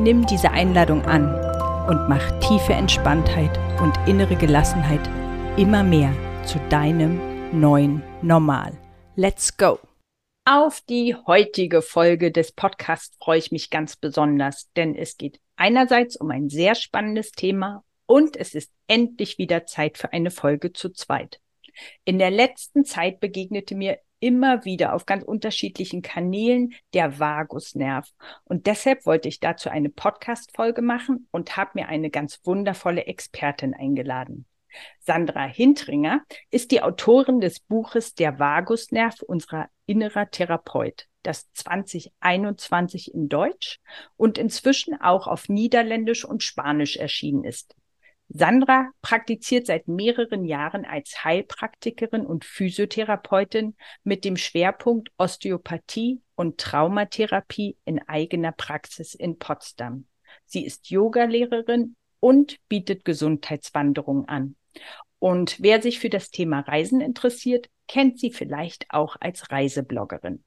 Nimm diese Einladung an und mach tiefe Entspanntheit und innere Gelassenheit immer mehr zu deinem neuen Normal. Let's go! Auf die heutige Folge des Podcasts freue ich mich ganz besonders, denn es geht einerseits um ein sehr spannendes Thema und es ist endlich wieder Zeit für eine Folge zu zweit. In der letzten Zeit begegnete mir immer wieder auf ganz unterschiedlichen Kanälen der Vagusnerv. Und deshalb wollte ich dazu eine Podcast-Folge machen und habe mir eine ganz wundervolle Expertin eingeladen. Sandra Hintringer ist die Autorin des Buches Der Vagusnerv, unserer innerer Therapeut, das 2021 in Deutsch und inzwischen auch auf Niederländisch und Spanisch erschienen ist. Sandra praktiziert seit mehreren Jahren als Heilpraktikerin und Physiotherapeutin mit dem Schwerpunkt Osteopathie und Traumatherapie in eigener Praxis in Potsdam. Sie ist Yogalehrerin und bietet Gesundheitswanderungen an. Und wer sich für das Thema Reisen interessiert, kennt sie vielleicht auch als Reisebloggerin.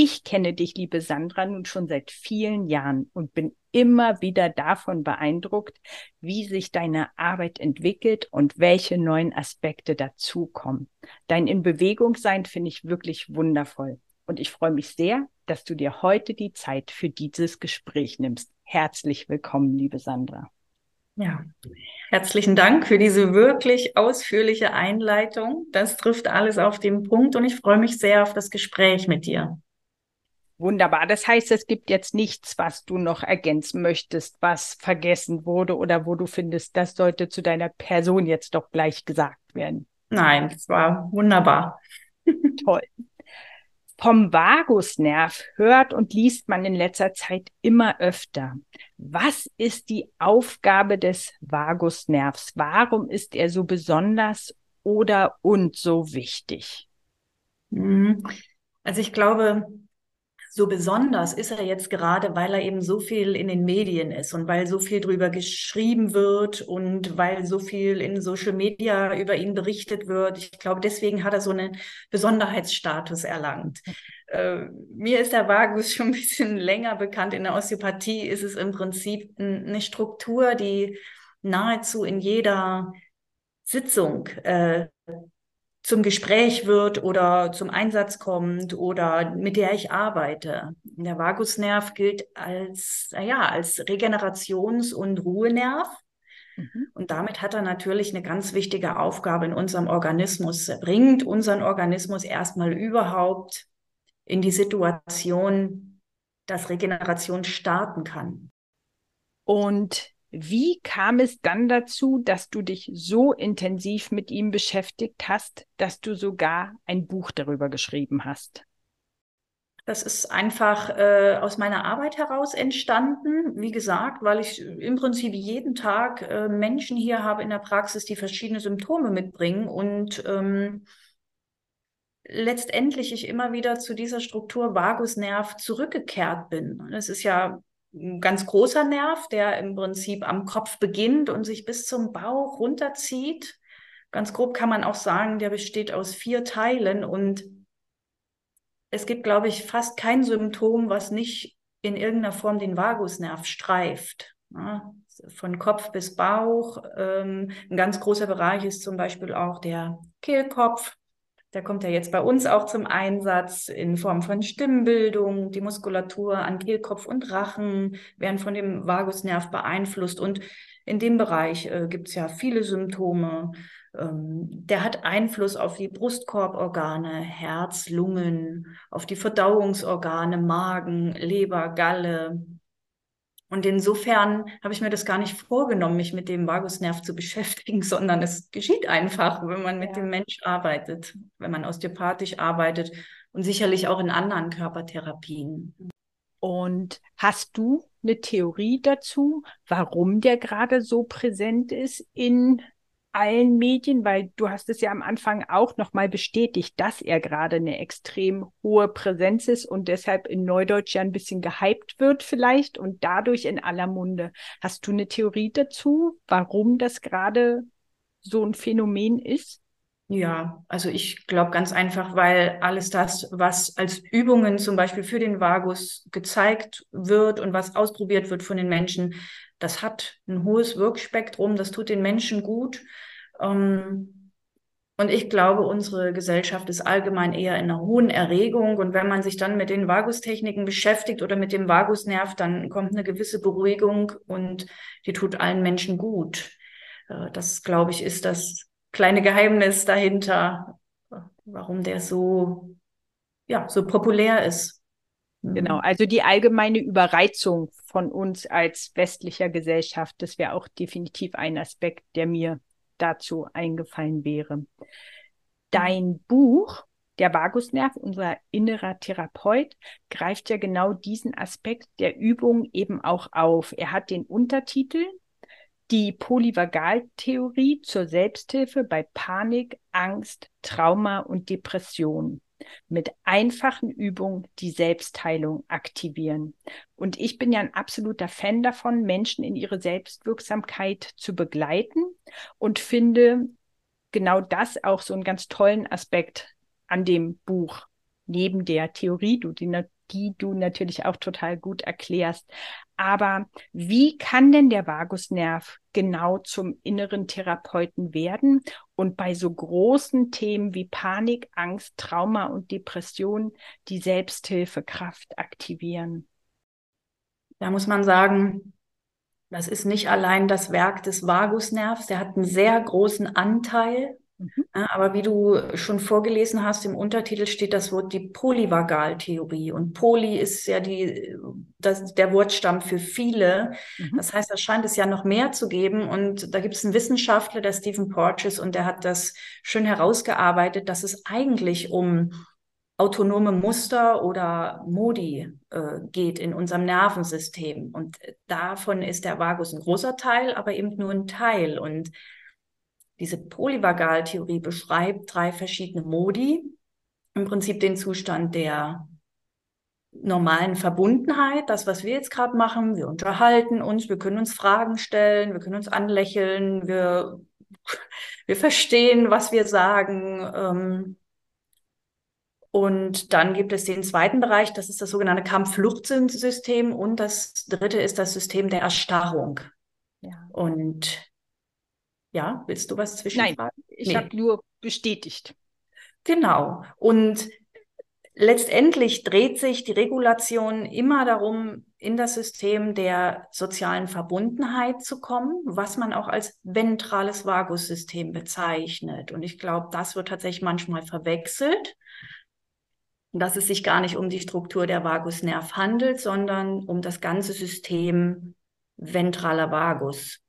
Ich kenne dich, liebe Sandra, nun schon seit vielen Jahren und bin immer wieder davon beeindruckt, wie sich deine Arbeit entwickelt und welche neuen Aspekte dazukommen. Dein In Bewegung sein finde ich wirklich wundervoll. Und ich freue mich sehr, dass du dir heute die Zeit für dieses Gespräch nimmst. Herzlich willkommen, liebe Sandra. Ja, herzlichen Dank für diese wirklich ausführliche Einleitung. Das trifft alles auf den Punkt und ich freue mich sehr auf das Gespräch mit dir. Wunderbar. Das heißt, es gibt jetzt nichts, was du noch ergänzen möchtest, was vergessen wurde oder wo du findest, das sollte zu deiner Person jetzt doch gleich gesagt werden. Nein, es war wunderbar. Toll. Vom Vagusnerv hört und liest man in letzter Zeit immer öfter. Was ist die Aufgabe des Vagusnervs? Warum ist er so besonders oder und so wichtig? Mhm. Also ich glaube, so besonders ist er jetzt gerade, weil er eben so viel in den Medien ist und weil so viel drüber geschrieben wird und weil so viel in Social Media über ihn berichtet wird. Ich glaube, deswegen hat er so einen Besonderheitsstatus erlangt. Äh, mir ist der Vagus schon ein bisschen länger bekannt. In der Osteopathie ist es im Prinzip eine Struktur, die nahezu in jeder Sitzung äh, zum Gespräch wird oder zum Einsatz kommt oder mit der ich arbeite. Der Vagusnerv gilt als, naja, als Regenerations- und Ruhenerv. Mhm. Und damit hat er natürlich eine ganz wichtige Aufgabe in unserem Organismus. Er bringt unseren Organismus erstmal überhaupt in die Situation, dass Regeneration starten kann. Und wie kam es dann dazu, dass du dich so intensiv mit ihm beschäftigt hast, dass du sogar ein Buch darüber geschrieben hast? Das ist einfach äh, aus meiner Arbeit heraus entstanden. Wie gesagt, weil ich im Prinzip jeden Tag äh, Menschen hier habe in der Praxis, die verschiedene Symptome mitbringen und ähm, letztendlich ich immer wieder zu dieser Struktur Vagusnerv zurückgekehrt bin. Das ist ja ein ganz großer Nerv, der im Prinzip am Kopf beginnt und sich bis zum Bauch runterzieht. Ganz grob kann man auch sagen, der besteht aus vier Teilen und es gibt, glaube ich, fast kein Symptom, was nicht in irgendeiner Form den Vagusnerv streift. Ja, von Kopf bis Bauch. Ähm, ein ganz großer Bereich ist zum Beispiel auch der Kehlkopf. Der kommt ja jetzt bei uns auch zum Einsatz in Form von Stimmbildung. Die Muskulatur an Kehlkopf und Rachen werden von dem Vagusnerv beeinflusst. Und in dem Bereich äh, gibt es ja viele Symptome. Ähm, der hat Einfluss auf die Brustkorborgane, Herz, Lungen, auf die Verdauungsorgane, Magen, Leber, Galle, und insofern habe ich mir das gar nicht vorgenommen, mich mit dem Vagusnerv zu beschäftigen, sondern es geschieht einfach, wenn man mit ja. dem Mensch arbeitet, wenn man osteopathisch arbeitet und sicherlich auch in anderen Körpertherapien. Und hast du eine Theorie dazu, warum der gerade so präsent ist in allen Medien, weil du hast es ja am Anfang auch nochmal bestätigt, dass er gerade eine extrem hohe Präsenz ist und deshalb in Neudeutsch ja ein bisschen gehypt wird vielleicht und dadurch in aller Munde. Hast du eine Theorie dazu, warum das gerade so ein Phänomen ist? Ja, also ich glaube ganz einfach, weil alles das, was als Übungen zum Beispiel für den Vagus gezeigt wird und was ausprobiert wird von den Menschen, das hat ein hohes Wirkspektrum, das tut den Menschen gut. Ähm, und ich glaube, unsere Gesellschaft ist allgemein eher in einer hohen Erregung. Und wenn man sich dann mit den Vagustechniken beschäftigt oder mit dem Vagusnerv, dann kommt eine gewisse Beruhigung und die tut allen Menschen gut. Äh, das, glaube ich, ist das kleine Geheimnis dahinter, warum der so, ja, so populär ist. Genau, mhm. also die allgemeine Überreizung von uns als westlicher Gesellschaft, das wäre auch definitiv ein Aspekt, der mir dazu eingefallen wäre. Dein Buch, der Vagusnerv, unser innerer Therapeut, greift ja genau diesen Aspekt der Übung eben auch auf. Er hat den Untertitel die Polyvagaltheorie zur Selbsthilfe bei Panik, Angst, Trauma und Depression mit einfachen Übungen die Selbstheilung aktivieren. Und ich bin ja ein absoluter Fan davon, Menschen in ihre Selbstwirksamkeit zu begleiten und finde genau das auch so einen ganz tollen Aspekt an dem Buch. Neben der Theorie, du, die, die du natürlich auch total gut erklärst. Aber wie kann denn der Vagusnerv genau zum inneren Therapeuten werden und bei so großen Themen wie Panik, Angst, Trauma und Depression die Selbsthilfekraft aktivieren? Da muss man sagen, das ist nicht allein das Werk des Vagusnervs, der hat einen sehr großen Anteil Mhm. Aber wie du schon vorgelesen hast, im Untertitel steht das Wort die Polyvagaltheorie. Und Poly ist ja die, das, der Wortstamm für viele. Mhm. Das heißt, da scheint es ja noch mehr zu geben. Und da gibt es einen Wissenschaftler, der Stephen Porges, und der hat das schön herausgearbeitet, dass es eigentlich um autonome Muster oder Modi äh, geht in unserem Nervensystem. Und davon ist der Vagus ein großer Teil, aber eben nur ein Teil. Und diese Polyvagaltheorie beschreibt drei verschiedene Modi. Im Prinzip den Zustand der normalen Verbundenheit, das, was wir jetzt gerade machen. Wir unterhalten uns, wir können uns Fragen stellen, wir können uns anlächeln, wir, wir verstehen, was wir sagen. Ähm, und dann gibt es den zweiten Bereich, das ist das sogenannte Kampf-Flucht-System. Und das dritte ist das System der Erstarrung. Ja. Und ja, willst du was zwischenfragen? Nein, ich nee. habe nur bestätigt. Genau. Und letztendlich dreht sich die Regulation immer darum, in das System der sozialen Verbundenheit zu kommen, was man auch als ventrales Vagussystem bezeichnet. Und ich glaube, das wird tatsächlich manchmal verwechselt, dass es sich gar nicht um die Struktur der Vagusnerv handelt, sondern um das ganze System ventraler Vagus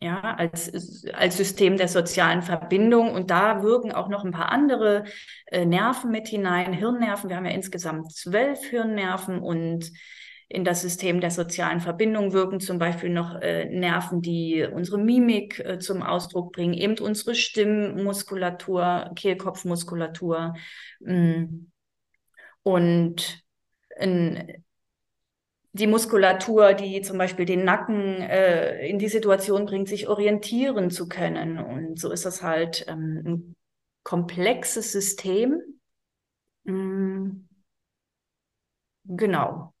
ja, als, als System der sozialen Verbindung. Und da wirken auch noch ein paar andere äh, Nerven mit hinein, Hirnnerven. Wir haben ja insgesamt zwölf Hirnnerven und in das System der sozialen Verbindung wirken zum Beispiel noch äh, Nerven, die unsere Mimik äh, zum Ausdruck bringen, eben unsere Stimmmuskulatur, Kehlkopfmuskulatur. Mm. Und ein die Muskulatur, die zum Beispiel den Nacken äh, in die Situation bringt, sich orientieren zu können. Und so ist das halt ähm, ein komplexes System. Mhm. Genau.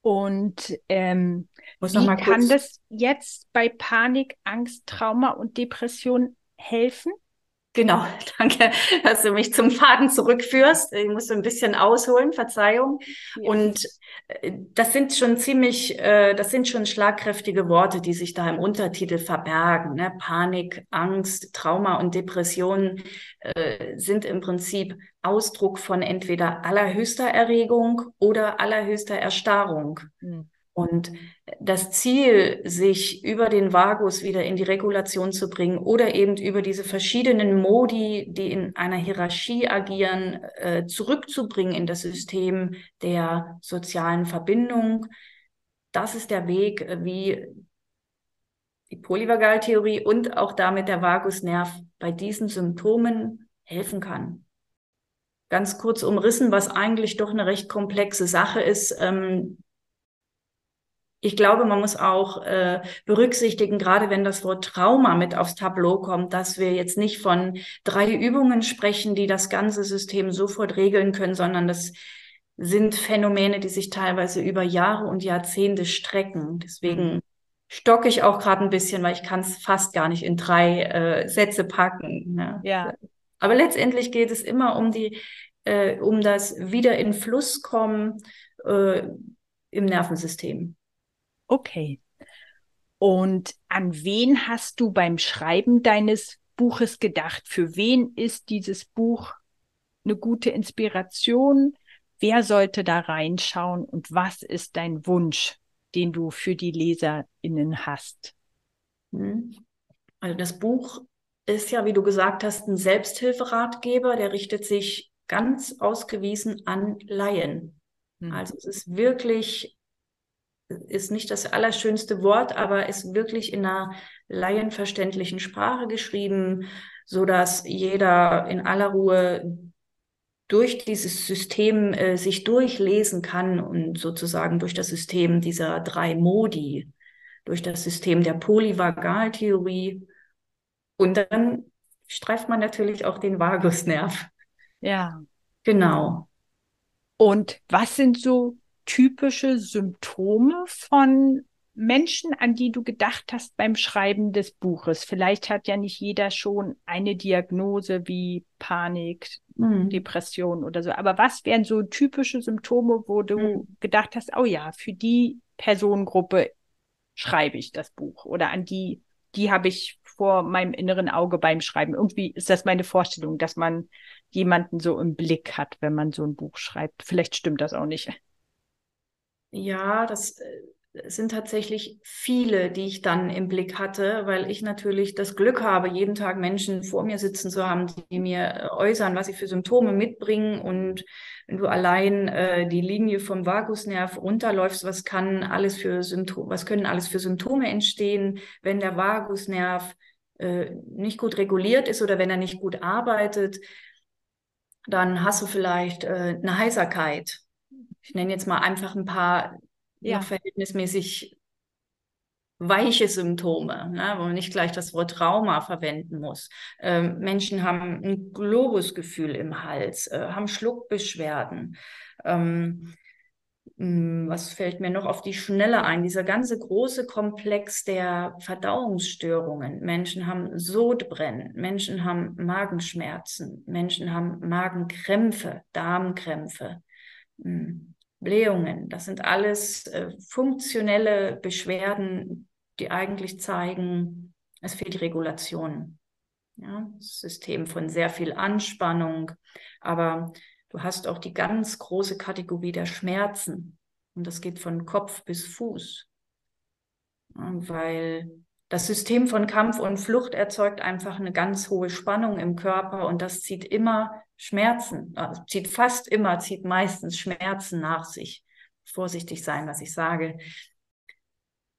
Und ähm, wie kann das jetzt bei Panik, Angst, Trauma und Depression helfen? Genau, danke, dass du mich zum Faden zurückführst. Ich muss ein bisschen ausholen, Verzeihung. Ja. Und äh, das sind schon ziemlich, äh, das sind schon schlagkräftige Worte, die sich da im Untertitel verbergen. Ne? Panik, Angst, Trauma und Depression äh, sind im Prinzip Ausdruck von entweder allerhöchster Erregung oder allerhöchster Erstarrung. Mhm. Und das Ziel, sich über den Vagus wieder in die Regulation zu bringen oder eben über diese verschiedenen Modi, die in einer Hierarchie agieren, äh, zurückzubringen in das System der sozialen Verbindung, das ist der Weg, äh, wie die Polyvagaltheorie und auch damit der Vagusnerv bei diesen Symptomen helfen kann. Ganz kurz umrissen, was eigentlich doch eine recht komplexe Sache ist. Ähm, ich glaube, man muss auch äh, berücksichtigen, gerade wenn das Wort Trauma mit aufs Tableau kommt, dass wir jetzt nicht von drei Übungen sprechen, die das ganze System sofort regeln können, sondern das sind Phänomene, die sich teilweise über Jahre und Jahrzehnte strecken. Deswegen mhm. stocke ich auch gerade ein bisschen, weil ich kann es fast gar nicht in drei äh, Sätze packen. Ne? Ja. Aber letztendlich geht es immer um die, äh, um das wieder in Fluss kommen äh, im Nervensystem. Okay. Und an wen hast du beim Schreiben deines Buches gedacht? Für wen ist dieses Buch eine gute Inspiration? Wer sollte da reinschauen und was ist dein Wunsch, den du für die LeserInnen hast? Hm. Also das Buch ist ja, wie du gesagt hast, ein Selbsthilferatgeber, der richtet sich ganz ausgewiesen an Laien. Hm. Also es ist wirklich ist nicht das allerschönste Wort, aber ist wirklich in einer laienverständlichen Sprache geschrieben, so dass jeder in aller Ruhe durch dieses System äh, sich durchlesen kann und sozusagen durch das System dieser drei Modi, durch das System der Polyvagaltheorie. Und dann streift man natürlich auch den Vagusnerv. Ja. Genau. Und was sind so typische Symptome von Menschen, an die du gedacht hast beim Schreiben des Buches? Vielleicht hat ja nicht jeder schon eine Diagnose wie Panik, mhm. Depression oder so. Aber was wären so typische Symptome, wo du mhm. gedacht hast, oh ja, für die Personengruppe schreibe ich das Buch oder an die, die habe ich vor meinem inneren Auge beim Schreiben. Irgendwie ist das meine Vorstellung, dass man jemanden so im Blick hat, wenn man so ein Buch schreibt. Vielleicht stimmt das auch nicht. Ja, das äh, sind tatsächlich viele, die ich dann im Blick hatte, weil ich natürlich das Glück habe, jeden Tag Menschen vor mir sitzen zu haben, die mir äh, äußern, was sie für Symptome mitbringen. Und wenn du allein äh, die Linie vom Vagusnerv runterläufst, was kann alles für Symptome, was können alles für Symptome entstehen, wenn der Vagusnerv äh, nicht gut reguliert ist oder wenn er nicht gut arbeitet, dann hast du vielleicht äh, eine Heiserkeit ich nenne jetzt mal einfach ein paar ja. verhältnismäßig weiche Symptome, ne, wo man nicht gleich das Wort Trauma verwenden muss. Ähm, Menschen haben ein Globusgefühl im Hals, äh, haben Schluckbeschwerden. Ähm, hm, was fällt mir noch auf die Schnelle ein? Dieser ganze große Komplex der Verdauungsstörungen. Menschen haben Sodbrennen, Menschen haben Magenschmerzen, Menschen haben Magenkrämpfe, Darmkrämpfe. Hm. Blähungen. Das sind alles äh, funktionelle Beschwerden, die eigentlich zeigen, es fehlt Regulation. Ja, System von sehr viel Anspannung. Aber du hast auch die ganz große Kategorie der Schmerzen. Und das geht von Kopf bis Fuß. Weil das System von Kampf und Flucht erzeugt einfach eine ganz hohe Spannung im Körper und das zieht immer Schmerzen, also zieht fast immer, zieht meistens Schmerzen nach sich. Vorsichtig sein, was ich sage.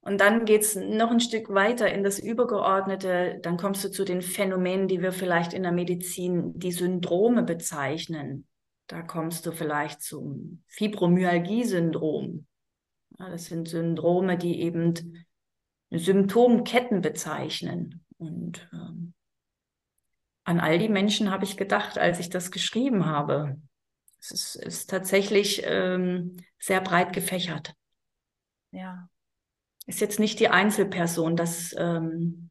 Und dann geht's noch ein Stück weiter in das Übergeordnete. Dann kommst du zu den Phänomenen, die wir vielleicht in der Medizin die Syndrome bezeichnen. Da kommst du vielleicht zum Fibromyalgie-Syndrom. Ja, das sind Syndrome, die eben Symptomketten bezeichnen. Und ähm, an all die Menschen habe ich gedacht, als ich das geschrieben habe. Es ist, ist tatsächlich ähm, sehr breit gefächert. Ja. Ist jetzt nicht die Einzelperson, das, ähm,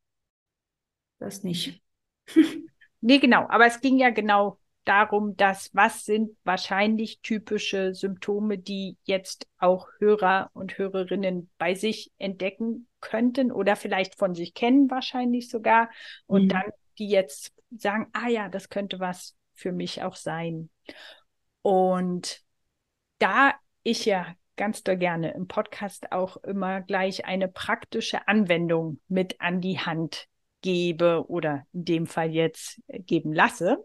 das nicht. nee, genau. Aber es ging ja genau darum, dass was sind wahrscheinlich typische Symptome, die jetzt auch Hörer und Hörerinnen bei sich entdecken könnten oder vielleicht von sich kennen, wahrscheinlich sogar. Und mhm. dann die jetzt sagen, ah ja, das könnte was für mich auch sein. Und da ich ja ganz doll gerne im Podcast auch immer gleich eine praktische Anwendung mit an die Hand gebe oder in dem Fall jetzt geben lasse,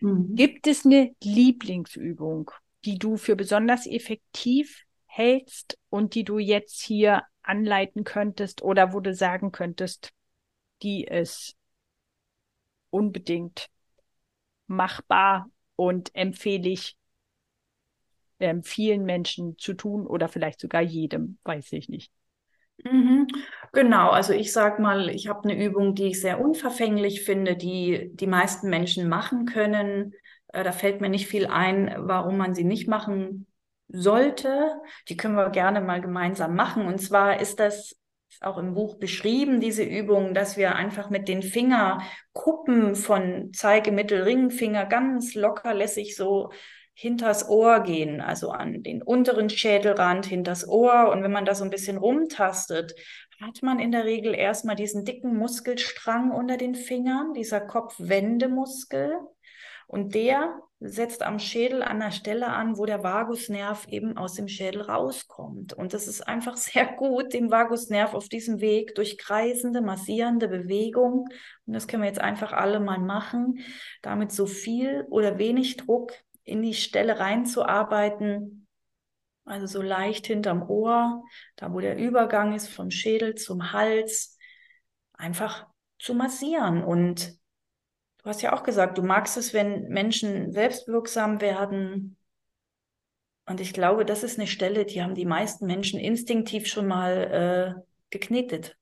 mhm. gibt es eine Lieblingsübung, die du für besonders effektiv hältst und die du jetzt hier anleiten könntest oder wo du sagen könntest, die ist unbedingt machbar und empfehle ich ähm, vielen Menschen zu tun oder vielleicht sogar jedem, weiß ich nicht. Mhm. Genau, also ich sag mal, ich habe eine Übung, die ich sehr unverfänglich finde, die die meisten Menschen machen können. Äh, da fällt mir nicht viel ein, warum man sie nicht machen sollte. Die können wir gerne mal gemeinsam machen. Und zwar ist das auch im Buch beschrieben, diese Übung, dass wir einfach mit den Fingerkuppen von Zeige, Mittel, Ringfinger ganz lockerlässig so hinters Ohr gehen, also an den unteren Schädelrand, hinters Ohr. Und wenn man da so ein bisschen rumtastet, hat man in der Regel erstmal diesen dicken Muskelstrang unter den Fingern, dieser Kopfwendemuskel. Und der setzt am Schädel an der Stelle an, wo der Vagusnerv eben aus dem Schädel rauskommt. Und das ist einfach sehr gut, den Vagusnerv auf diesem Weg durch kreisende, massierende Bewegung, und das können wir jetzt einfach alle mal machen, damit so viel oder wenig Druck in die Stelle reinzuarbeiten. Also so leicht hinterm Ohr, da wo der Übergang ist vom Schädel zum Hals, einfach zu massieren. Und du hast ja auch gesagt, du magst es, wenn Menschen selbstwirksam werden. Und ich glaube, das ist eine Stelle, die haben die meisten Menschen instinktiv schon mal äh, geknetet.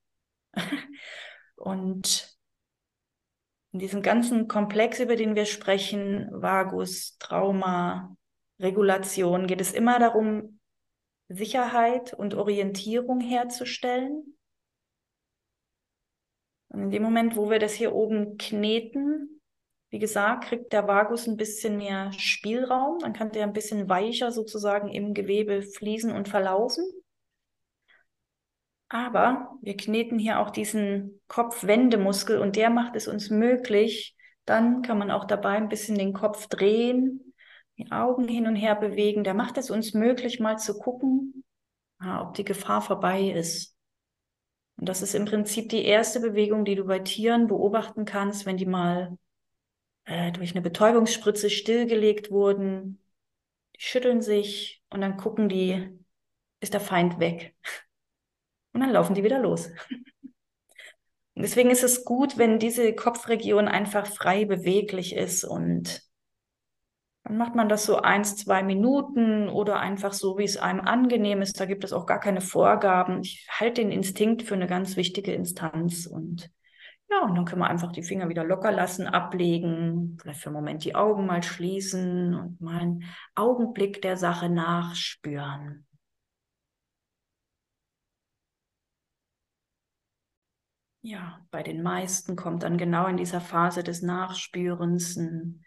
Und in diesem ganzen Komplex, über den wir sprechen, Vagus, Trauma, Regulation, geht es immer darum, Sicherheit und Orientierung herzustellen. Und in dem Moment, wo wir das hier oben kneten, wie gesagt, kriegt der Vagus ein bisschen mehr Spielraum, dann kann der ein bisschen weicher sozusagen im Gewebe fließen und verlaufen. Aber wir kneten hier auch diesen Kopfwendemuskel und der macht es uns möglich. Dann kann man auch dabei ein bisschen den Kopf drehen, die Augen hin und her bewegen. Der macht es uns möglich, mal zu gucken, ob die Gefahr vorbei ist. Und das ist im Prinzip die erste Bewegung, die du bei Tieren beobachten kannst, wenn die mal durch eine Betäubungsspritze stillgelegt wurden. Die schütteln sich und dann gucken die, ist der Feind weg. Und dann laufen die wieder los. Und deswegen ist es gut, wenn diese Kopfregion einfach frei beweglich ist und dann macht man das so eins, zwei Minuten oder einfach so, wie es einem angenehm ist. Da gibt es auch gar keine Vorgaben. Ich halte den Instinkt für eine ganz wichtige Instanz und ja, und dann können wir einfach die Finger wieder locker lassen, ablegen, vielleicht für einen Moment die Augen mal schließen und mal einen Augenblick der Sache nachspüren. Ja, bei den meisten kommt dann genau in dieser Phase des Nachspürens ein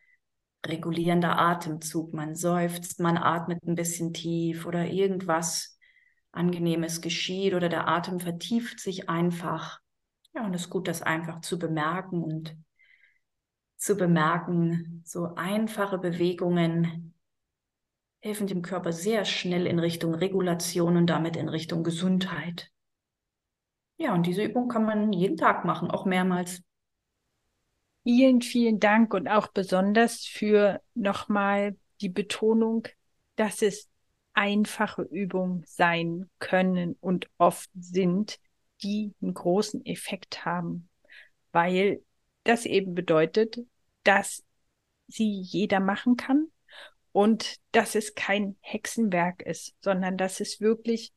regulierender Atemzug. Man seufzt, man atmet ein bisschen tief oder irgendwas Angenehmes geschieht oder der Atem vertieft sich einfach. Ja, und es ist gut, das einfach zu bemerken und zu bemerken, so einfache Bewegungen helfen dem Körper sehr schnell in Richtung Regulation und damit in Richtung Gesundheit. Ja, und diese Übung kann man jeden Tag machen, auch mehrmals. Vielen, vielen Dank und auch besonders für nochmal die Betonung, dass es einfache Übungen sein können und oft sind, die einen großen Effekt haben, weil das eben bedeutet, dass sie jeder machen kann und dass es kein Hexenwerk ist, sondern dass es wirklich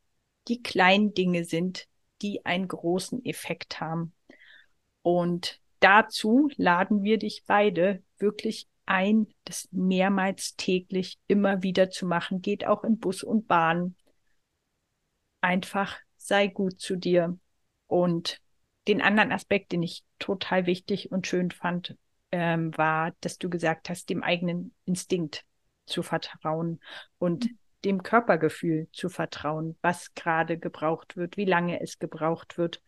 die kleinen Dinge sind, die einen großen Effekt haben. Und dazu laden wir dich beide wirklich ein, das mehrmals täglich immer wieder zu machen. Geht auch in Bus und Bahn. Einfach sei gut zu dir. Und den anderen Aspekt, den ich total wichtig und schön fand, ähm, war, dass du gesagt hast, dem eigenen Instinkt zu vertrauen und mhm dem Körpergefühl zu vertrauen, was gerade gebraucht wird, wie lange es gebraucht wird.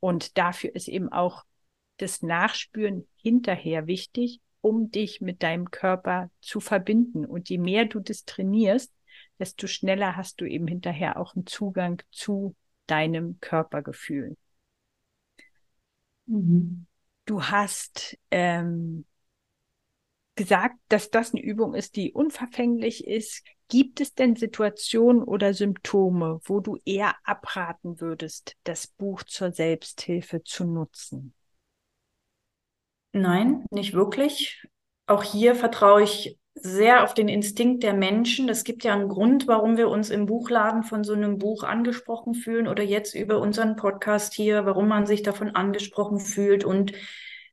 Und dafür ist eben auch das Nachspüren hinterher wichtig, um dich mit deinem Körper zu verbinden. Und je mehr du das trainierst, desto schneller hast du eben hinterher auch einen Zugang zu deinem Körpergefühl. Mhm. Du hast ähm, gesagt, dass das eine Übung ist, die unverfänglich ist. Gibt es denn Situationen oder Symptome, wo du eher abraten würdest, das Buch zur Selbsthilfe zu nutzen? Nein, nicht wirklich. Auch hier vertraue ich sehr auf den Instinkt der Menschen. Es gibt ja einen Grund, warum wir uns im Buchladen von so einem Buch angesprochen fühlen oder jetzt über unseren Podcast hier, warum man sich davon angesprochen fühlt. Und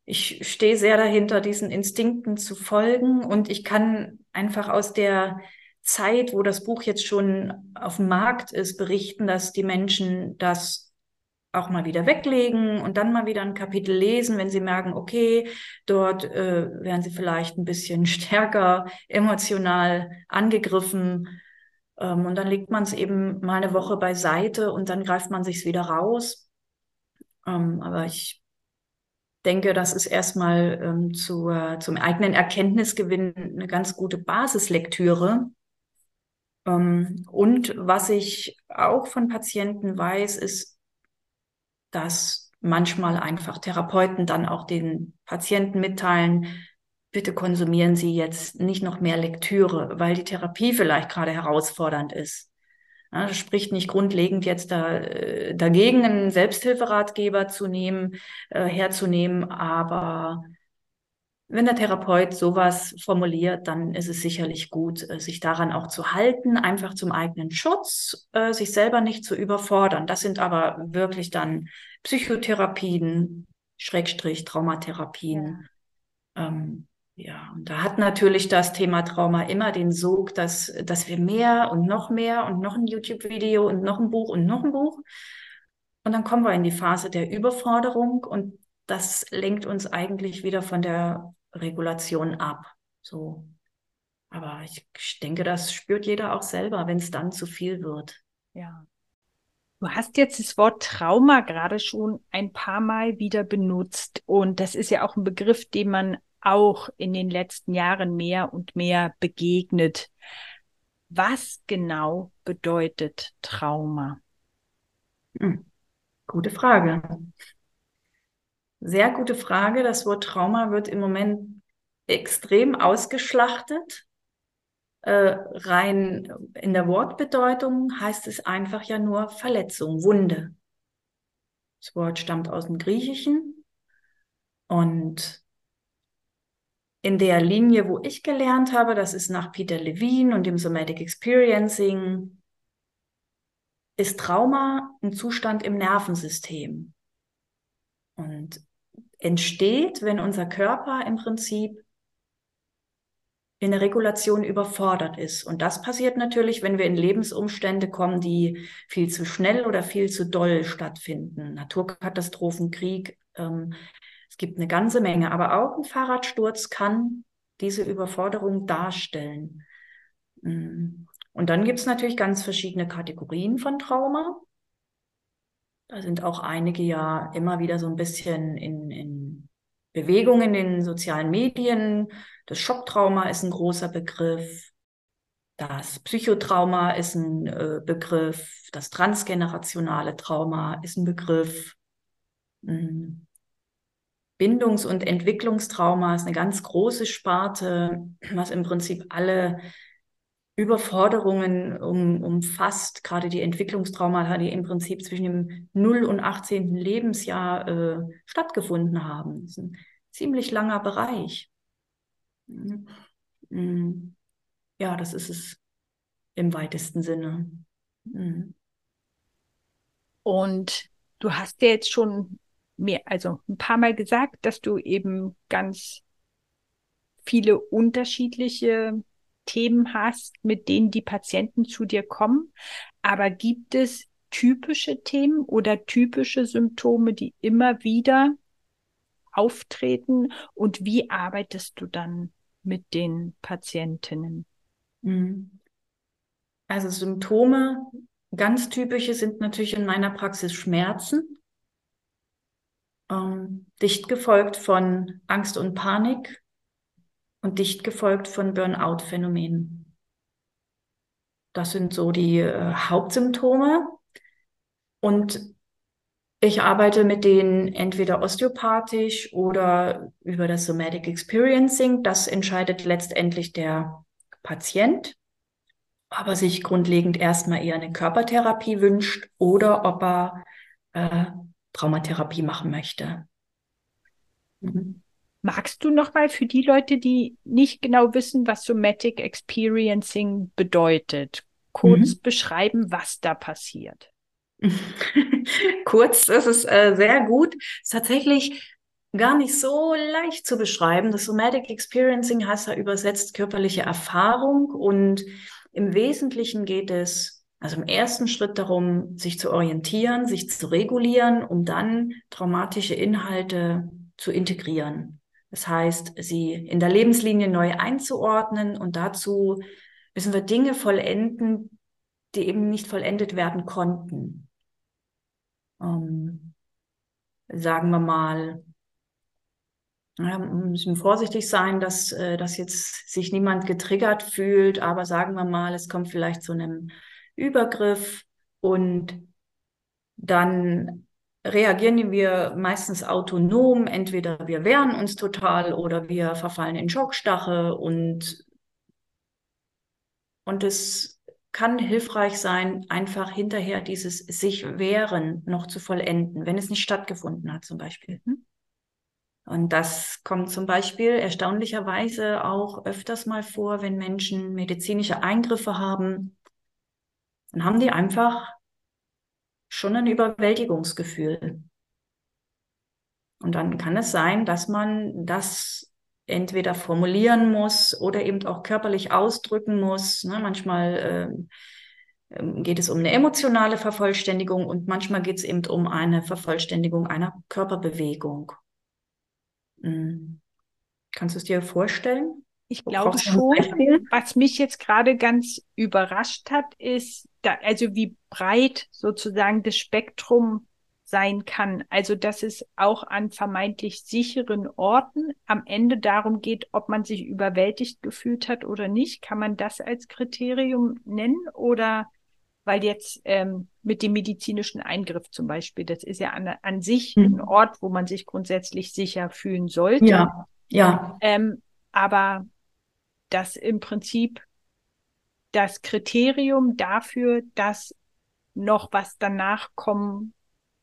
ich stehe sehr dahinter, diesen Instinkten zu folgen. Und ich kann einfach aus der Zeit, wo das Buch jetzt schon auf dem Markt ist, berichten, dass die Menschen das auch mal wieder weglegen und dann mal wieder ein Kapitel lesen, wenn sie merken, okay, dort äh, werden sie vielleicht ein bisschen stärker emotional angegriffen. Ähm, und dann legt man es eben mal eine Woche beiseite und dann greift man sich wieder raus. Ähm, aber ich denke, das ist erstmal ähm, zu, äh, zum eigenen Erkenntnisgewinn eine ganz gute Basislektüre. Ähm, und was ich auch von Patienten weiß, ist, dass manchmal einfach Therapeuten dann auch den Patienten mitteilen, bitte konsumieren Sie jetzt nicht noch mehr Lektüre, weil die Therapie vielleicht gerade herausfordernd ist. Ja, das spricht nicht grundlegend jetzt da, äh, dagegen, einen Selbsthilferatgeber zu nehmen, äh, herzunehmen, aber wenn der Therapeut sowas formuliert, dann ist es sicherlich gut, äh, sich daran auch zu halten, einfach zum eigenen Schutz, äh, sich selber nicht zu überfordern. Das sind aber wirklich dann Psychotherapien, Schrägstrich, Traumatherapien. Ja. Ähm, ja, und da hat natürlich das Thema Trauma immer den Sog, dass, dass wir mehr und noch mehr und noch ein YouTube-Video und noch ein Buch und noch ein Buch. Und dann kommen wir in die Phase der Überforderung und das lenkt uns eigentlich wieder von der Regulation ab. So. Aber ich denke, das spürt jeder auch selber, wenn es dann zu viel wird. Ja. Du hast jetzt das Wort Trauma gerade schon ein paar Mal wieder benutzt. Und das ist ja auch ein Begriff, dem man auch in den letzten Jahren mehr und mehr begegnet. Was genau bedeutet Trauma? Hm. Gute Frage. Sehr gute Frage. Das Wort Trauma wird im Moment extrem ausgeschlachtet. Äh, rein in der Wortbedeutung heißt es einfach ja nur Verletzung, Wunde. Das Wort stammt aus dem Griechischen und in der Linie, wo ich gelernt habe, das ist nach Peter Levine und dem Somatic Experiencing, ist Trauma ein Zustand im Nervensystem und entsteht, wenn unser Körper im Prinzip in der Regulation überfordert ist. Und das passiert natürlich, wenn wir in Lebensumstände kommen, die viel zu schnell oder viel zu doll stattfinden. Naturkatastrophen, Krieg. Ähm, es gibt eine ganze Menge. Aber auch ein Fahrradsturz kann diese Überforderung darstellen. Mm. Und dann gibt es natürlich ganz verschiedene Kategorien von Trauma. Da sind auch einige ja immer wieder so ein bisschen in, in Bewegung in den sozialen Medien. Das Schocktrauma ist ein großer Begriff. Das Psychotrauma ist ein äh, Begriff. Das transgenerationale Trauma ist ein Begriff. Mhm. Bindungs- und Entwicklungstrauma ist eine ganz große Sparte, was im Prinzip alle Überforderungen um, umfasst, gerade die Entwicklungstraumata, die im Prinzip zwischen dem 0 und 18. Lebensjahr äh, stattgefunden haben. Das ist ein ziemlich langer Bereich. Mhm. Ja, das ist es im weitesten Sinne. Mhm. Und du hast ja jetzt schon mehr, also ein paar Mal gesagt, dass du eben ganz viele unterschiedliche Themen hast, mit denen die Patienten zu dir kommen. Aber gibt es typische Themen oder typische Symptome, die immer wieder auftreten? Und wie arbeitest du dann mit den Patientinnen? Mhm. Also Symptome, ganz typische sind natürlich in meiner Praxis Schmerzen, ähm, dicht gefolgt von Angst und Panik, und dicht gefolgt von Burnout-Phänomenen. Das sind so die äh, Hauptsymptome. Und Ich arbeite mit denen entweder osteopathisch oder über das Somatic Experiencing. Das entscheidet letztendlich der Patient, ob er sich grundlegend erstmal eher eine Körpertherapie wünscht oder ob er äh, Traumatherapie machen möchte. Mhm. Magst du noch mal für die Leute, die nicht genau wissen, was Somatic Experiencing bedeutet, kurz mhm. beschreiben, was da passiert? kurz, das ist äh, sehr gut. Ist tatsächlich gar nicht so leicht zu beschreiben. Das Somatic Experiencing heißt ja übersetzt körperliche Erfahrung und im Wesentlichen geht es also im ersten Schritt darum, sich zu orientieren, sich zu regulieren, um dann traumatische Inhalte zu integrieren. Das heißt, sie in der Lebenslinie neu einzuordnen und dazu müssen wir Dinge vollenden, die eben nicht vollendet werden konnten. Ähm, sagen wir mal, ja, müssen vorsichtig sein, dass, äh, dass jetzt sich niemand getriggert fühlt, aber sagen wir mal, es kommt vielleicht zu einem Übergriff und dann reagieren wir meistens autonom. Entweder wir wehren uns total oder wir verfallen in Schockstache und, und es kann hilfreich sein, einfach hinterher dieses sich wehren noch zu vollenden, wenn es nicht stattgefunden hat zum Beispiel. Hm? Und das kommt zum Beispiel erstaunlicherweise auch öfters mal vor, wenn Menschen medizinische Eingriffe haben, dann haben die einfach schon ein Überwältigungsgefühl. Und dann kann es sein, dass man das entweder formulieren muss oder eben auch körperlich ausdrücken muss. Ne? Manchmal äh, geht es um eine emotionale Vervollständigung und manchmal geht es eben um eine Vervollständigung einer Körperbewegung. Mhm. Kannst du es dir vorstellen? Ich glaube schon. Was mich jetzt gerade ganz überrascht hat, ist, da, also wie breit sozusagen das Spektrum sein kann. Also, dass es auch an vermeintlich sicheren Orten am Ende darum geht, ob man sich überwältigt gefühlt hat oder nicht. Kann man das als Kriterium nennen? Oder weil jetzt ähm, mit dem medizinischen Eingriff zum Beispiel, das ist ja an, an sich mhm. ein Ort, wo man sich grundsätzlich sicher fühlen sollte. Ja, ja. Ähm, aber dass im Prinzip das Kriterium dafür, dass noch was danach kommen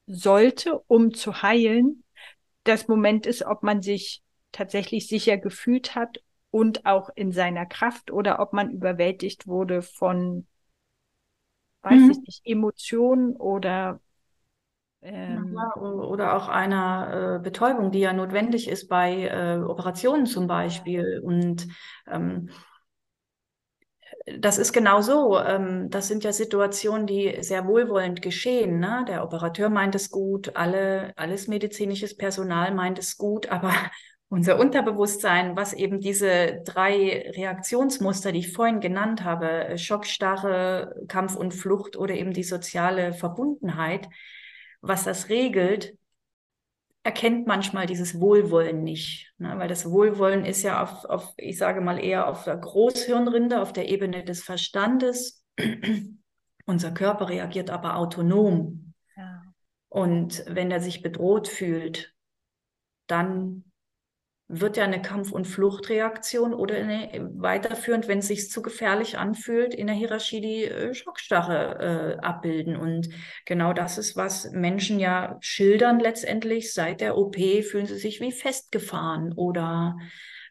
sollte, um zu heilen, das Moment ist, ob man sich tatsächlich sicher gefühlt hat und auch in seiner Kraft oder ob man überwältigt wurde von, weiß mhm. ich nicht, Emotionen oder ähm, oder auch einer äh, Betäubung, die ja notwendig ist bei äh, Operationen zum Beispiel. Und ähm, das ist genau so. Ähm, das sind ja Situationen, die sehr wohlwollend geschehen. Ne? Der Operateur meint es gut, alle, alles medizinisches Personal meint es gut, aber unser Unterbewusstsein, was eben diese drei Reaktionsmuster, die ich vorhin genannt habe, Schockstarre, Kampf und Flucht oder eben die soziale Verbundenheit, was das regelt, erkennt manchmal dieses Wohlwollen nicht. Ne? Weil das Wohlwollen ist ja auf, auf, ich sage mal eher auf der Großhirnrinde, auf der Ebene des Verstandes. Unser Körper reagiert aber autonom. Ja. Und wenn er sich bedroht fühlt, dann wird ja eine Kampf- und Fluchtreaktion oder eine, weiterführend, wenn es sich zu gefährlich anfühlt, in der Hierarchie die äh, Schockstarre äh, abbilden. Und genau das ist, was Menschen ja schildern letztendlich. Seit der OP fühlen sie sich wie festgefahren oder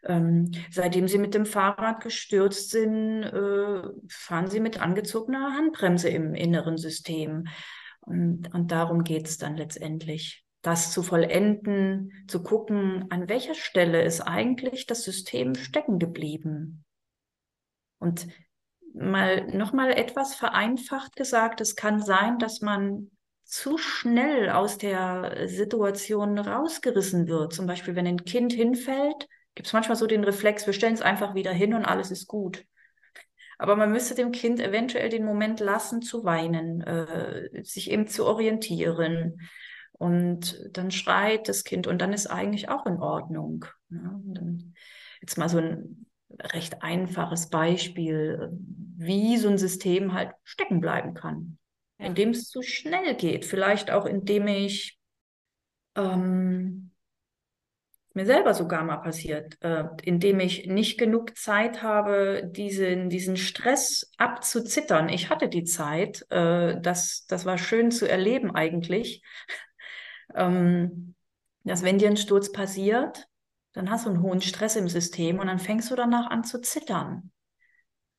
ähm, seitdem sie mit dem Fahrrad gestürzt sind, äh, fahren sie mit angezogener Handbremse im inneren System. Und, und darum geht es dann letztendlich das zu vollenden, zu gucken, an welcher Stelle ist eigentlich das System stecken geblieben. Und mal nochmal etwas vereinfacht gesagt, es kann sein, dass man zu schnell aus der Situation rausgerissen wird. Zum Beispiel, wenn ein Kind hinfällt, gibt es manchmal so den Reflex, wir stellen es einfach wieder hin und alles ist gut. Aber man müsste dem Kind eventuell den Moment lassen zu weinen, äh, sich eben zu orientieren, und dann schreit das Kind und dann ist eigentlich auch in Ordnung. Ja, jetzt mal so ein recht einfaches Beispiel, wie so ein System halt stecken bleiben kann. indem es zu schnell geht. Vielleicht auch, indem ich ähm, mir selber sogar mal passiert, äh, indem ich nicht genug Zeit habe, diesen, diesen Stress abzuzittern. Ich hatte die Zeit, äh, das, das war schön zu erleben eigentlich, ähm, dass wenn dir ein Sturz passiert, dann hast du einen hohen Stress im System und dann fängst du danach an zu zittern.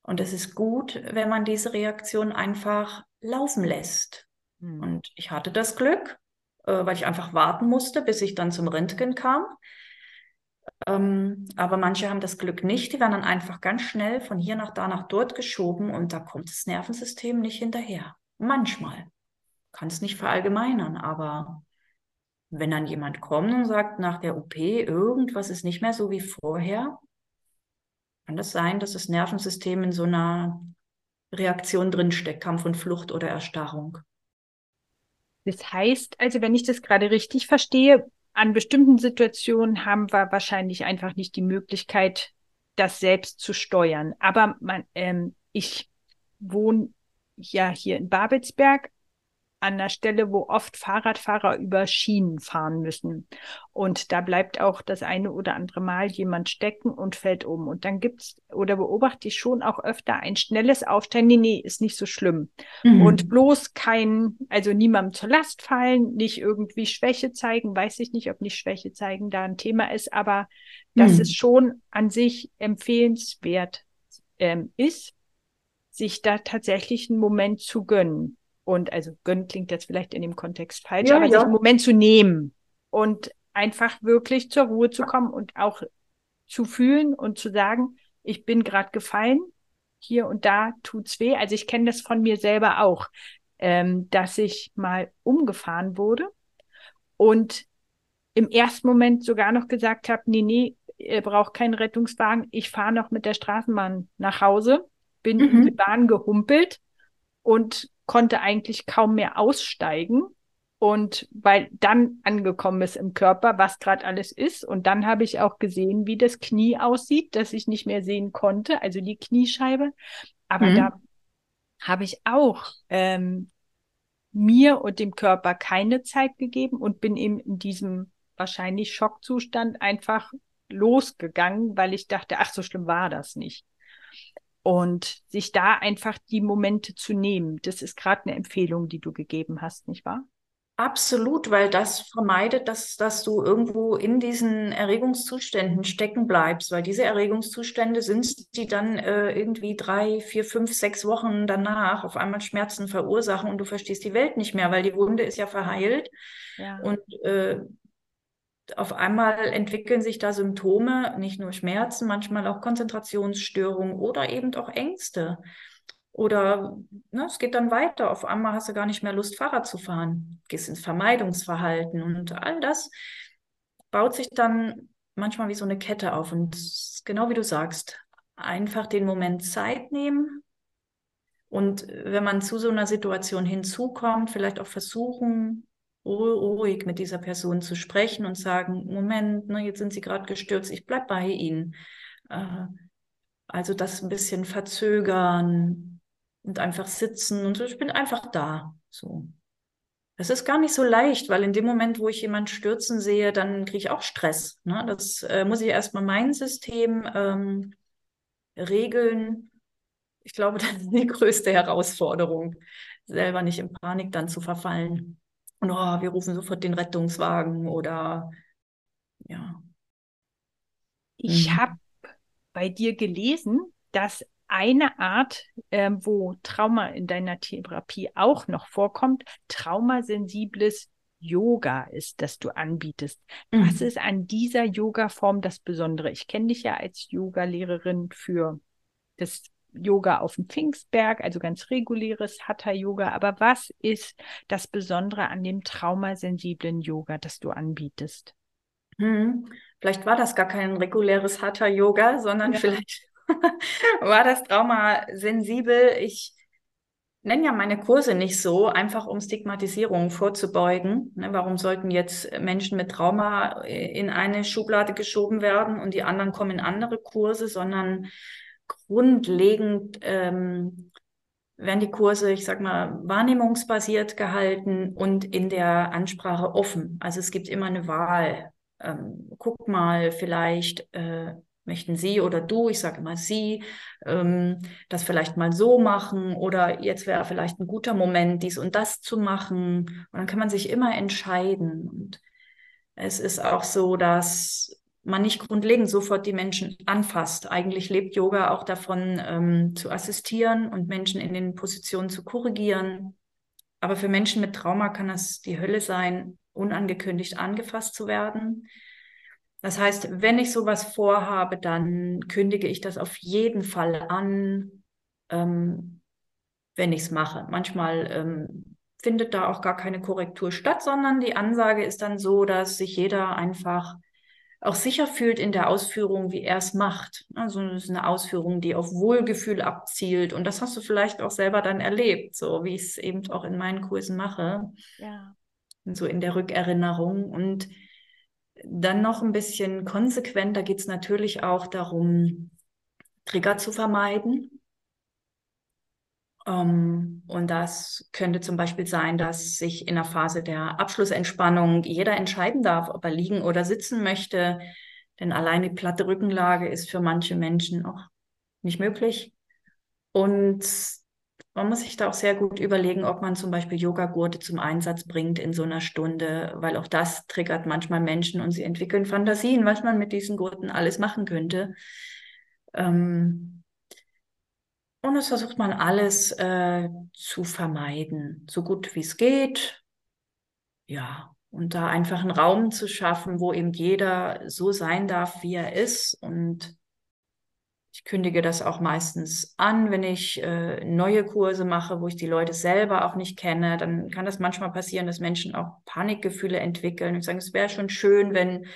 Und es ist gut, wenn man diese Reaktion einfach laufen lässt. Mhm. Und ich hatte das Glück, äh, weil ich einfach warten musste, bis ich dann zum Röntgen kam. Ähm, aber manche haben das Glück nicht, die werden dann einfach ganz schnell von hier nach da nach dort geschoben und da kommt das Nervensystem nicht hinterher. Manchmal. Kann es nicht verallgemeinern, aber wenn dann jemand kommt und sagt nach der OP, irgendwas ist nicht mehr so wie vorher, kann das sein, dass das Nervensystem in so einer Reaktion drinsteckt, Kampf und Flucht oder Erstarrung. Das heißt, also wenn ich das gerade richtig verstehe, an bestimmten Situationen haben wir wahrscheinlich einfach nicht die Möglichkeit, das selbst zu steuern. Aber man, ähm, ich wohne ja hier in Babelsberg an der Stelle, wo oft Fahrradfahrer über Schienen fahren müssen. Und da bleibt auch das eine oder andere Mal jemand stecken und fällt um. Und dann gibt's oder beobachte ich schon auch öfter ein schnelles Aufstehen. Nee, nee, ist nicht so schlimm. Mhm. Und bloß kein, also niemandem zur Last fallen, nicht irgendwie Schwäche zeigen. Weiß ich nicht, ob nicht Schwäche zeigen da ein Thema ist, aber das mhm. ist schon an sich empfehlenswert ähm, ist, sich da tatsächlich einen Moment zu gönnen. Und also gönnen klingt jetzt vielleicht in dem Kontext falsch, ja, aber ja. sich einen Moment zu nehmen und einfach wirklich zur Ruhe zu kommen und auch zu fühlen und zu sagen, ich bin gerade gefallen, hier und da tut's weh. Also ich kenne das von mir selber auch, ähm, dass ich mal umgefahren wurde und im ersten Moment sogar noch gesagt habe, nee, nee, ihr braucht keinen Rettungswagen, ich fahre noch mit der Straßenbahn nach Hause, bin mhm. in die Bahn gehumpelt und konnte eigentlich kaum mehr aussteigen. Und weil dann angekommen ist im Körper, was gerade alles ist. Und dann habe ich auch gesehen, wie das Knie aussieht, das ich nicht mehr sehen konnte, also die Kniescheibe. Aber mhm. da habe ich auch ähm, mir und dem Körper keine Zeit gegeben und bin eben in diesem wahrscheinlich Schockzustand einfach losgegangen, weil ich dachte, ach, so schlimm war das nicht. Und sich da einfach die Momente zu nehmen, das ist gerade eine Empfehlung, die du gegeben hast, nicht wahr? Absolut, weil das vermeidet, dass, dass du irgendwo in diesen Erregungszuständen stecken bleibst, weil diese Erregungszustände sind, die dann äh, irgendwie drei, vier, fünf, sechs Wochen danach auf einmal Schmerzen verursachen und du verstehst die Welt nicht mehr, weil die Wunde ist ja verheilt. Ja. Und äh, auf einmal entwickeln sich da Symptome, nicht nur Schmerzen, manchmal auch Konzentrationsstörungen oder eben auch Ängste. Oder ne, es geht dann weiter. Auf einmal hast du gar nicht mehr Lust, Fahrrad zu fahren. Gehst ins Vermeidungsverhalten und all das baut sich dann manchmal wie so eine Kette auf. Und genau wie du sagst, einfach den Moment Zeit nehmen. Und wenn man zu so einer Situation hinzukommt, vielleicht auch versuchen, ruhig mit dieser Person zu sprechen und sagen, Moment, ne, jetzt sind Sie gerade gestürzt, ich bleib bei Ihnen. Äh, also das ein bisschen verzögern und einfach sitzen und so, ich bin einfach da. So. Das ist gar nicht so leicht, weil in dem Moment, wo ich jemanden stürzen sehe, dann kriege ich auch Stress. Ne? Das äh, muss ich erstmal mein System ähm, regeln. Ich glaube, das ist die größte Herausforderung, selber nicht in Panik dann zu verfallen und oh, wir rufen sofort den Rettungswagen oder ja. Ich mhm. habe bei dir gelesen, dass eine Art, äh, wo Trauma in deiner Therapie auch noch vorkommt, traumasensibles Yoga ist, das du anbietest. Mhm. Was ist an dieser Yoga-Form das Besondere? Ich kenne dich ja als Yoga-Lehrerin für das Yoga auf dem Pfingstberg, also ganz reguläres Hatha-Yoga. Aber was ist das Besondere an dem traumasensiblen Yoga, das du anbietest? Hm. Vielleicht war das gar kein reguläres Hatha-Yoga, sondern ja. vielleicht war das traumasensibel. Ich nenne ja meine Kurse nicht so, einfach um Stigmatisierung vorzubeugen. Ne, warum sollten jetzt Menschen mit Trauma in eine Schublade geschoben werden und die anderen kommen in andere Kurse, sondern grundlegend ähm, werden die Kurse, ich sag mal, wahrnehmungsbasiert gehalten und in der Ansprache offen. Also es gibt immer eine Wahl. Ähm, guck mal, vielleicht äh, möchten Sie oder du, ich sage immer Sie, ähm, das vielleicht mal so machen oder jetzt wäre vielleicht ein guter Moment, dies und das zu machen. Und dann kann man sich immer entscheiden. Und es ist auch so, dass man nicht grundlegend sofort die Menschen anfasst. Eigentlich lebt Yoga auch davon, ähm, zu assistieren und Menschen in den Positionen zu korrigieren. Aber für Menschen mit Trauma kann das die Hölle sein, unangekündigt angefasst zu werden. Das heißt, wenn ich sowas vorhabe, dann kündige ich das auf jeden Fall an, ähm, wenn ich es mache. Manchmal ähm, findet da auch gar keine Korrektur statt, sondern die Ansage ist dann so, dass sich jeder einfach auch sicher fühlt in der Ausführung, wie er es macht. Also es ist eine Ausführung, die auf Wohlgefühl abzielt. Und das hast du vielleicht auch selber dann erlebt, so wie ich es eben auch in meinen Kursen mache. Ja. Und so in der Rückerinnerung. Und dann noch ein bisschen konsequenter geht es natürlich auch darum, Trigger zu vermeiden. Um, ähm, und das könnte zum Beispiel sein, dass sich in der Phase der Abschlussentspannung jeder entscheiden darf, ob er liegen oder sitzen möchte. Denn allein die platte Rückenlage ist für manche Menschen auch nicht möglich. Und man muss sich da auch sehr gut überlegen, ob man zum Beispiel Yogagurte zum Einsatz bringt in so einer Stunde, weil auch das triggert manchmal Menschen und sie entwickeln Fantasien, was man mit diesen Gurten alles machen könnte. Ähm, und das versucht man alles äh, zu vermeiden, so gut wie es geht. Ja, und da einfach einen Raum zu schaffen, wo eben jeder so sein darf, wie er ist. Und ich kündige das auch meistens an, wenn ich äh, neue Kurse mache, wo ich die Leute selber auch nicht kenne. Dann kann das manchmal passieren, dass Menschen auch Panikgefühle entwickeln und sagen, es wäre schon schön, wenn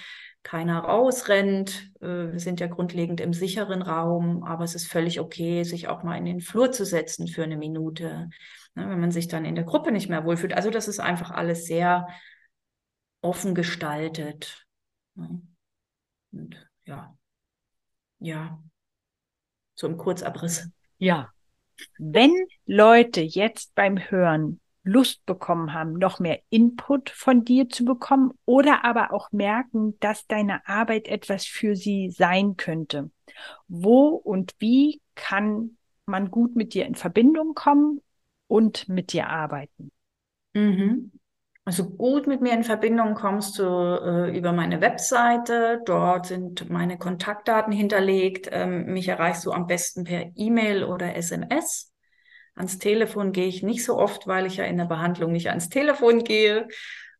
keiner rausrennt. Äh, wir sind ja grundlegend im sicheren Raum, aber es ist völlig okay, sich auch mal in den Flur zu setzen für eine Minute, ne, wenn man sich dann in der Gruppe nicht mehr wohlfühlt. Also das ist einfach alles sehr offen gestaltet. Ne. Und ja, ja, so im Kurzabriss. Ja, wenn Leute jetzt beim Hören Lust bekommen haben, noch mehr Input von dir zu bekommen oder aber auch merken, dass deine Arbeit etwas für sie sein könnte. Wo und wie kann man gut mit dir in Verbindung kommen und mit dir arbeiten? Mhm. Also gut mit mir in Verbindung kommst du äh, über meine Webseite. Dort sind meine Kontaktdaten hinterlegt. Ähm, mich erreichst du am besten per E-Mail oder SMS. Ans Telefon gehe ich nicht so oft, weil ich ja in der Behandlung nicht ans Telefon gehe.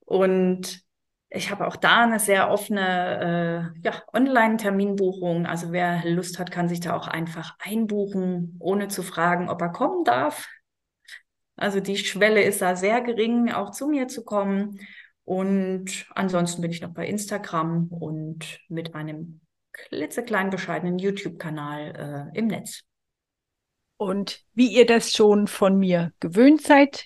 Und ich habe auch da eine sehr offene äh, ja, Online-Terminbuchung. Also wer Lust hat, kann sich da auch einfach einbuchen, ohne zu fragen, ob er kommen darf. Also die Schwelle ist da sehr gering, auch zu mir zu kommen. Und ansonsten bin ich noch bei Instagram und mit einem klitzekleinen bescheidenen YouTube-Kanal äh, im Netz. Und wie ihr das schon von mir gewöhnt seid,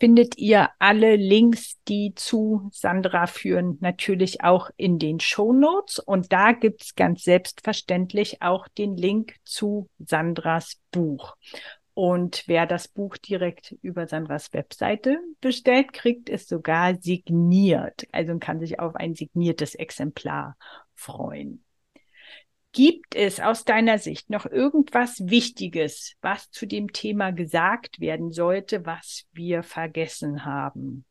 findet ihr alle Links, die zu Sandra führen, natürlich auch in den Show Notes. Und da gibt's ganz selbstverständlich auch den Link zu Sandras Buch. Und wer das Buch direkt über Sandras Webseite bestellt, kriegt es sogar signiert. Also kann sich auf ein signiertes Exemplar freuen. Gibt es aus deiner Sicht noch irgendwas Wichtiges, was zu dem Thema gesagt werden sollte, was wir vergessen haben?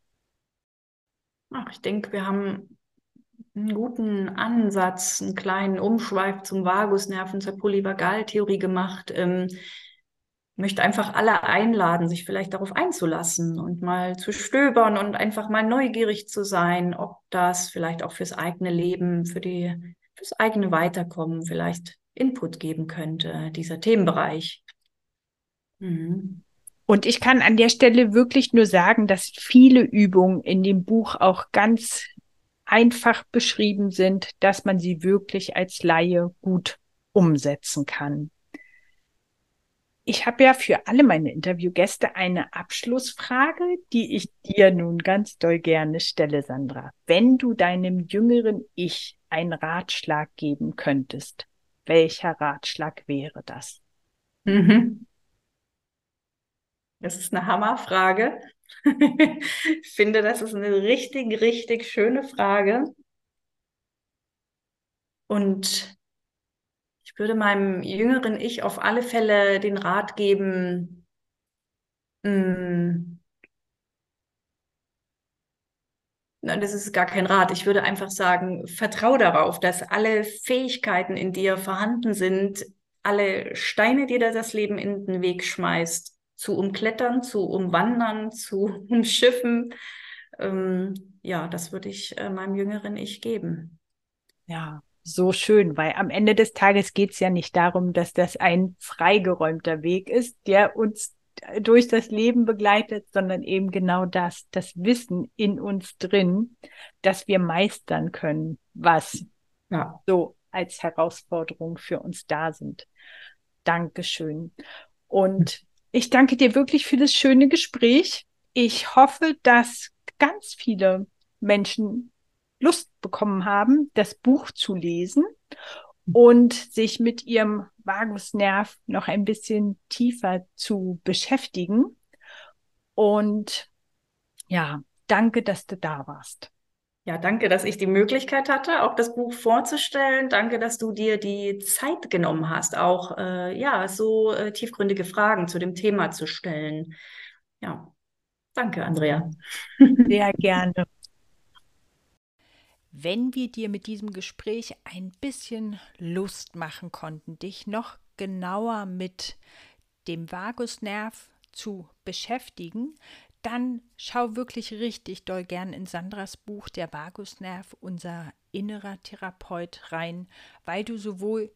Ach, ich denke, wir haben einen guten Ansatz, einen kleinen Umschweif zum Vagusnerven, zur Polyvagaltheorie gemacht. Ähm, möchte einfach alle einladen, sich vielleicht darauf einzulassen und mal zu stöbern und einfach mal neugierig zu sein, ob das vielleicht auch fürs eigene Leben, für die fürs eigene Weiterkommen vielleicht Input geben könnte, dieser Themenbereich. Mhm. Und ich kann an der Stelle wirklich nur sagen, dass viele Übungen in dem Buch auch ganz einfach beschrieben sind, dass man sie wirklich als Laie gut umsetzen kann. Ich habe ja für alle meine Interviewgäste eine Abschlussfrage, die ich dir nun ganz doll gerne stelle, Sandra. Wenn du deinem jüngeren Ich einen Ratschlag geben könntest, welcher Ratschlag wäre das? Mhm. Das ist eine Hammerfrage. ich finde, das ist eine richtig, richtig schöne Frage. Und ich würde meinem jüngeren Ich auf alle Fälle den Rat geben, mh, mm, Nein, das ist gar kein Rat. Ich würde einfach sagen, vertrau darauf, dass alle Fähigkeiten in dir vorhanden sind, alle Steine, die dir das Leben in den Weg schmeißt, zu umklettern, zu umwandern, zu umschiffen. Ähm, ja, das würde ich äh, meinem jüngeren Ich geben. Ja, so schön, weil am Ende des Tages geht es ja nicht darum, dass das ein freigeräumter Weg ist, der uns durch das Leben begleitet, sondern eben genau das, das Wissen in uns drin, dass wir meistern können, was ja. so als Herausforderung für uns da sind. Dankeschön. Und ich danke dir wirklich für das schöne Gespräch. Ich hoffe, dass ganz viele Menschen Lust bekommen haben, das Buch zu lesen und sich mit ihrem Vagusnerv noch ein bisschen tiefer zu beschäftigen. Und ja, danke, dass du da warst. Ja, danke, dass ich die Möglichkeit hatte, auch das Buch vorzustellen. Danke, dass du dir die Zeit genommen hast, auch äh, ja so äh, tiefgründige Fragen zu dem Thema zu stellen. Ja, danke, Andrea. Sehr gerne. Wenn wir dir mit diesem Gespräch ein bisschen Lust machen konnten, dich noch genauer mit dem Vagusnerv zu beschäftigen, dann schau wirklich richtig doll gern in Sandras Buch Der Vagusnerv, unser innerer Therapeut rein, weil du sowohl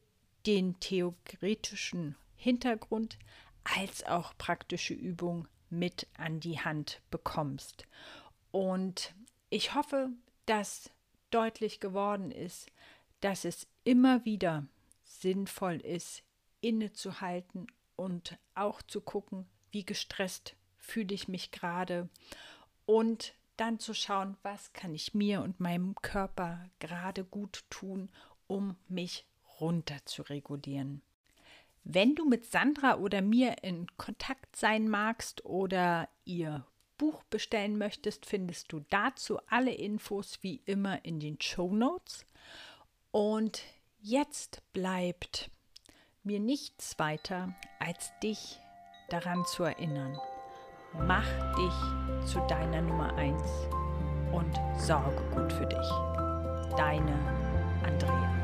den theoretischen Hintergrund als auch praktische Übungen mit an die Hand bekommst. Und ich hoffe, dass deutlich geworden ist, dass es immer wieder sinnvoll ist, innezuhalten und auch zu gucken, wie gestresst fühle ich mich gerade und dann zu schauen, was kann ich mir und meinem Körper gerade gut tun, um mich runter zu regulieren. Wenn du mit Sandra oder mir in Kontakt sein magst oder ihr Buch bestellen möchtest, findest du dazu alle Infos wie immer in den Show Notes. Und jetzt bleibt mir nichts weiter, als dich daran zu erinnern. Mach dich zu deiner Nummer 1 und sorge gut für dich. Deine Andrea.